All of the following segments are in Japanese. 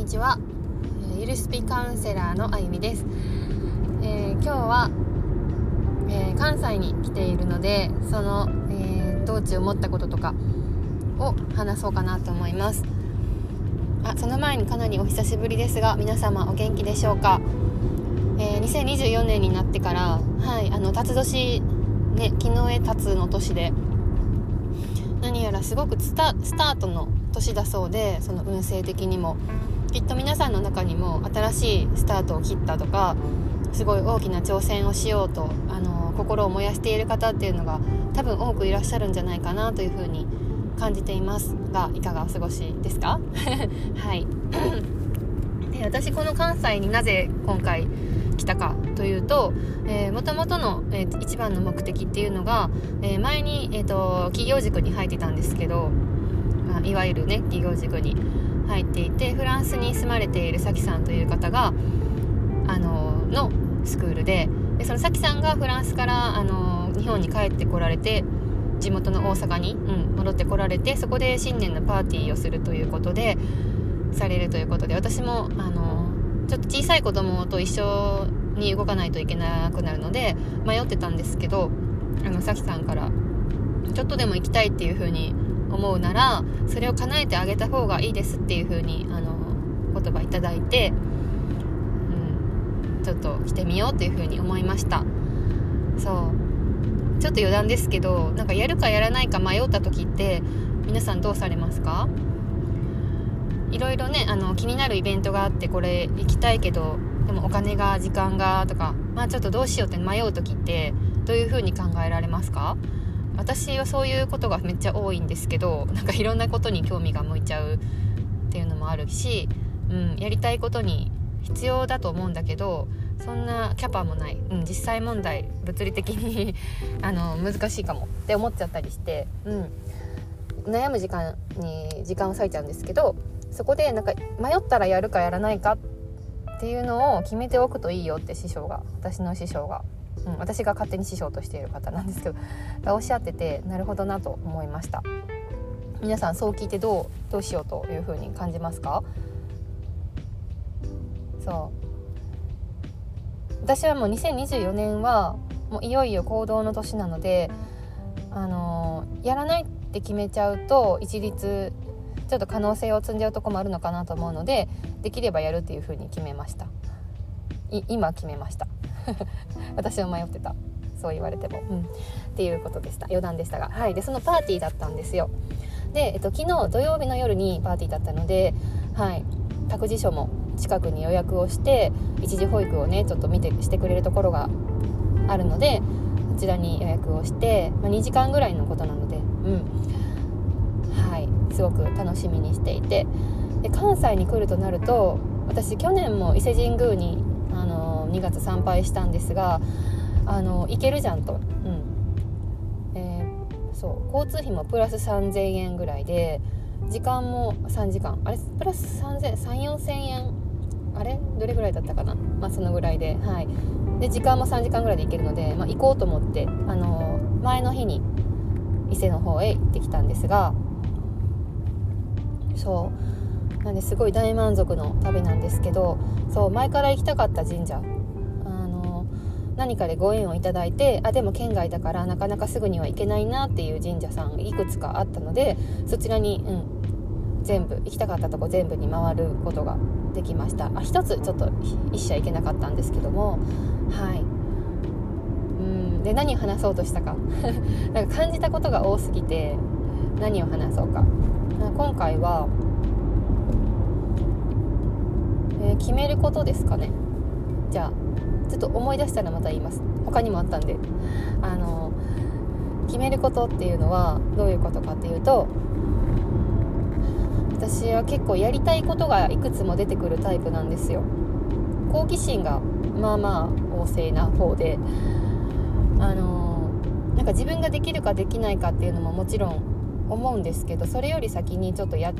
にちは、えゆるスピカウンセラーのあゆみです、えー今日は、えー関西に来ているのでその、えー道中思ったこととかを話そうかなと思います。あその前にかなりお久しぶりですが皆様お元気でしょうか、えー2024年になってからはいあの辰年ね昨日へ辰の年で何やらすごくスタスタートの年だそうでその運勢的にも。きっと皆さんの中にも新しいスタートを切ったとかすごい大きな挑戦をしようとあの心を燃やしている方っていうのが多分多くいらっしゃるんじゃないかなというふうに感じていますがいかがお過ごしですか？はい。私この関西になぜ今回来たかというともともとの、えー一番の目的っていうのが、えー前に、えー、と企業塾に入ってたんですけどいわゆるね企業塾に。入っていてフランスに住まれているさきさんという方があののスクールででそのさきさんがフランスからあの日本に帰ってこられて地元の大阪に、うん、戻ってこられてそこで新年のパーティーをするということでされるということで私もあのちょっと小さい子供と一緒に動かないといけなくなるので迷ってたんですけどあのさきさんからちょっとでも行きたいっていう風に思うならそれを叶えてあげた方がいいですっていう風にあの言葉いただいて、うん、ちょっと来てみようっていう風に思いました。そう。ちょっと余談ですけどなんかやるかやらないか迷った時って皆さんどうされますか？いろいろねあの気になるイベントがあってこれ行きたいけどでもお金が時間がとかまあちょっとどうしようって迷う時ってどういう風に考えられますか？私はそういうことがめっちゃ多いんですけどなんかいろんなことに興味が向いちゃうっていうのもあるし、うん、やりたいことに必要だと思うんだけどそんなキャパもない、うん、実際問題物理的に あの難しいかもって思っちゃったりして、うん、悩む時間に時間を割いちゃうんですけどそこでなんか迷ったらやるかやらないかっていうのを決めておくといいよって師匠が私の師匠が、うん、私が勝手に師匠としている方なんですけど がおっしゃっててなるほどなと思いました。皆さんそう聞いてどうどうしようというふうに感じますか？そう。私はもう2024年はもういよいよ行動の年なのであのやらないって決めちゃうと一律ちょっと可能性を積んじゃうとこもあるのかなと思うのでできればやるっていうふうに決めました。今決めました。私も迷ってた。そう言われても、うん、っていうことでした。余談でしたが。はい。でそのパーティーだったんですよ。で、えっと、昨日土曜日の夜にパーティーだったのではい。託児所も近くに予約をして一時保育をねちょっと見てしてくれるところがあるのでこちらに予約をして、まあ、2時間ぐらいのことなのでうん。はい。すごく楽しみにしていて。で関西に来るとなると私去年も伊勢神宮に2月参拝したんですがあの行けるじゃんと、うん。えーそう。交通費もプラス3000円ぐらいで時間も3時間。あれ？プラス30004000円？あれ？どれぐらいだったかな？まあそのぐらいで。はい。で時間も3時間ぐらいで行けるので、まあ、行こうと思ってあの前の日に伊勢の方へ行ってきたんですがそう。なんですごい大満足の旅なんですけどそう前から行きたかった神社何かでご縁をいただいてあでも県外だからなかなかすぐには行けないなっていう神社さんいくつかあったのでそちらに、うん、全部行きたかったとこ全部に回ることができました。あ一つちょっと一社行けなかったんですけどもはい。うんで何を話そうとしたか。なんか感じたことが多すぎて何を話そうか。今回は、えー決めることですかね。じゃあちょっと思い出したらまた言います。他にもあったんで。あの決めることっていうのはどういうことかっていうと私は結構やりたいことがいくつも出てくるタイプなんですよ。好奇心がまあまあ旺盛な方であのなんか自分ができるかできないかっていうのももちろん思うんですけどそれより先にちょっとやっ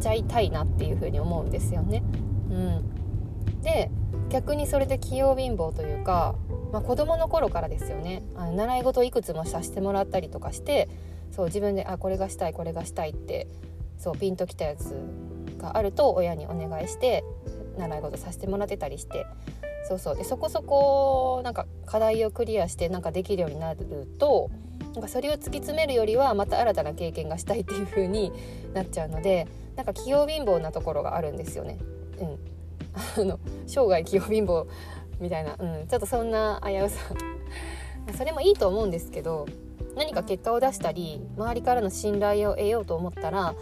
ちゃいたいなっていうふうに思うんですよね。うん、で逆にそれで器用貧乏というか、まあ、子供の頃からですよね。あの習い事をいくつもさせてもらったりとかしてそう自分であこれがしたいこれがしたいってそうピンときたやつがあると親にお願いして習い事させてもらってたりして。そうそう。でそこそこなんか課題をクリアしてなんかできるようになるとなんかそれを突き詰めるよりはまた新たな経験がしたいっていう風になっちゃうのでなんか器用貧乏なところがあるんですよね。うん、あの生涯器用貧乏みたいな、うん、ちょっとそんな危うさ。それもいいと思うんですけど何か結果を出したり周りからの信頼を得ようと思ったら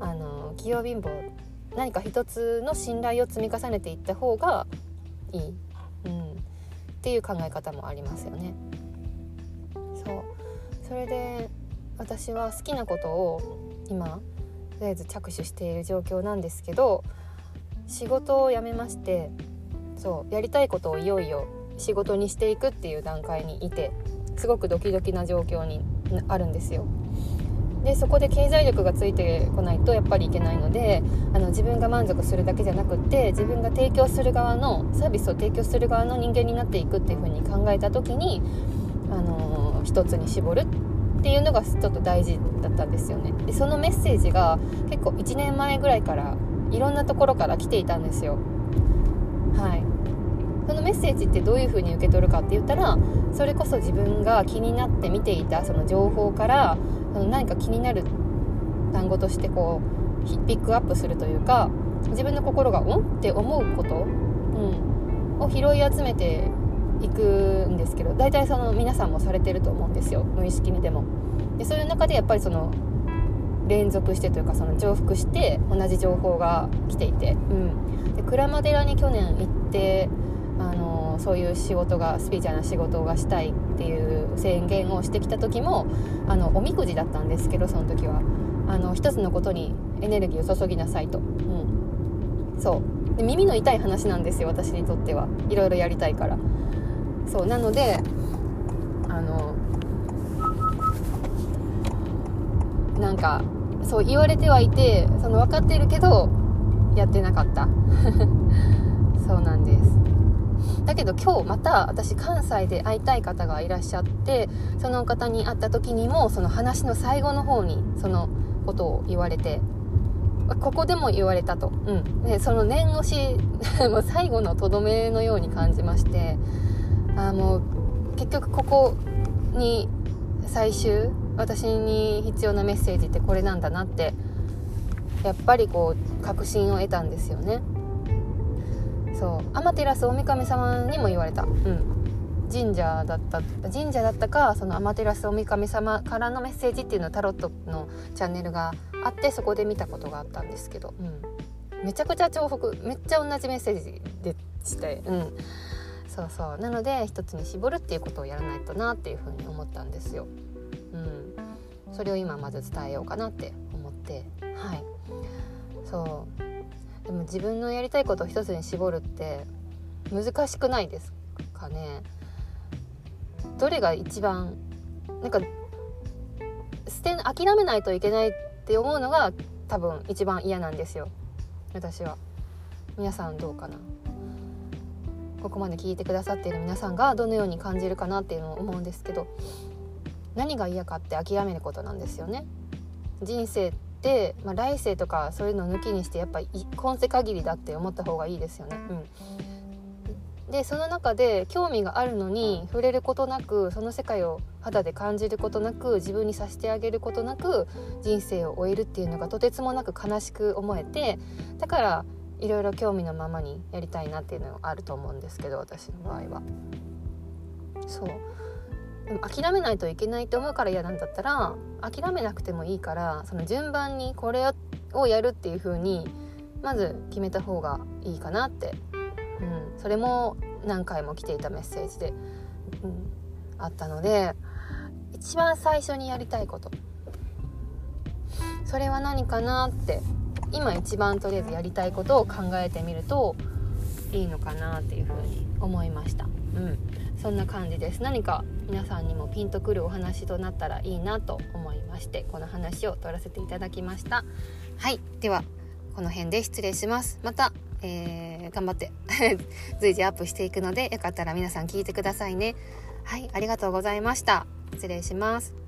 あの器用貧乏何か一つの信頼を積み重ねていった方がいい、うん、っていう考え方もありますよね。そう。それで私は好きなことを今とりあえず着手している状況なんですけど仕事を辞めましてそうやりたいことをいよいよ仕事にしていくっていう段階にいてすごくドキドキな状況にあるんですよ。でそこで経済力がついてこないとやっぱりいけないのであの自分が満足するだけじゃなくって自分が提供する側のサービスを提供する側の人間になっていくっていう風に考えた時に、あのー、一つに絞るっていうのがちょっと大事だったんですよねでそのメッセージが結構1年前ぐらいからいろんなところから来ていたんですよはいそのメッセージってどういう風に受け取るかって言ったらそれこそ自分が気になって見ていたその情報からその何か気になる単語としてこうピックアップするというか自分の心が「ん?」って思うこと、うん、を拾い集めていくんですけど大体その皆さんもされてると思うんですよ無意識にでも。でそういう中でやっぱりその連続してというかその重複して同じ情報が来ていて、うん、で鞍馬寺に去年行ってあのそういう仕事がスピーチャーな仕事がしたいっていう宣言をしてきた時もあのおみくじだったんですけどその時は。あの一つのことにエネルギーを注ぎなさいと、うん、そう。で耳の痛い話なんですよ私にとっては。いろいろやりたいから。そう。なのであのなんかそう言われてはいてその分かってるけどやってなかった。そうなんです。だけど今日また私関西で会いたい方がいらっしゃってその方に会った時にもその話の最後の方にそのことを言われてここでも言われたと、うん、でその念押し もう最後のとどめのように感じましてあもう結局ここに最終私に必要なメッセージってこれなんだなってやっぱりこう確信を得たんですよね。そう。天照大神様にも言われた。うん。神社だった神社だったかその天照大神様からのメッセージっていうのをタロットのチャンネルがあってそこで見たことがあったんですけど、うん、めちゃくちゃ重複めっちゃ同じメッセージでしてうん。そうそう。なので一つに絞るっていうことをやらないとなっていうふうに思ったんですよ。うん、それを今まず伝えようかなって思って。はい。そう。でも自分のやりたいことを一つに絞るって難しくないですかね。どれが一番なんか捨て諦めないといけないって思うのが多分一番嫌なんですよ。私は。皆さんどうかな。ここまで聞いてくださっている皆さんがどのように感じるかなっていうのを思うんですけど。何が嫌かって諦めることなんですよね人生って、まあ、来世とかそういうのを抜きにしてやっぱり今世限りだって思った方がいいですよね。うん、でその中で興味があるのに触れることなくその世界を肌で感じることなく自分にさせてあげることなく人生を終えるっていうのがとてつもなく悲しく思えてだからいろいろ興味のままにやりたいなっていうのがあると思うんですけど私の場合は。そう諦めないといけないと思うから嫌なんだったら諦めなくてもいいからその順番にこれをやるっていう風にまず決めた方がいいかなって、うん、それも何回も来ていたメッセージで、うん、あったので一番最初にやりたいこと。それは何かなって今一番とりあえずやりたいことを考えてみるといいのかなっていうふうに思いました。うん。そんな感じです。何か皆さんにもピンとくるお話となったらいいなと思いましてこの話を取らせていただきました。はいではこの辺で失礼します。また、えー、頑張って 随時アップしていくのでよかったら皆さん聞いてくださいね。はいありがとうございました。失礼します。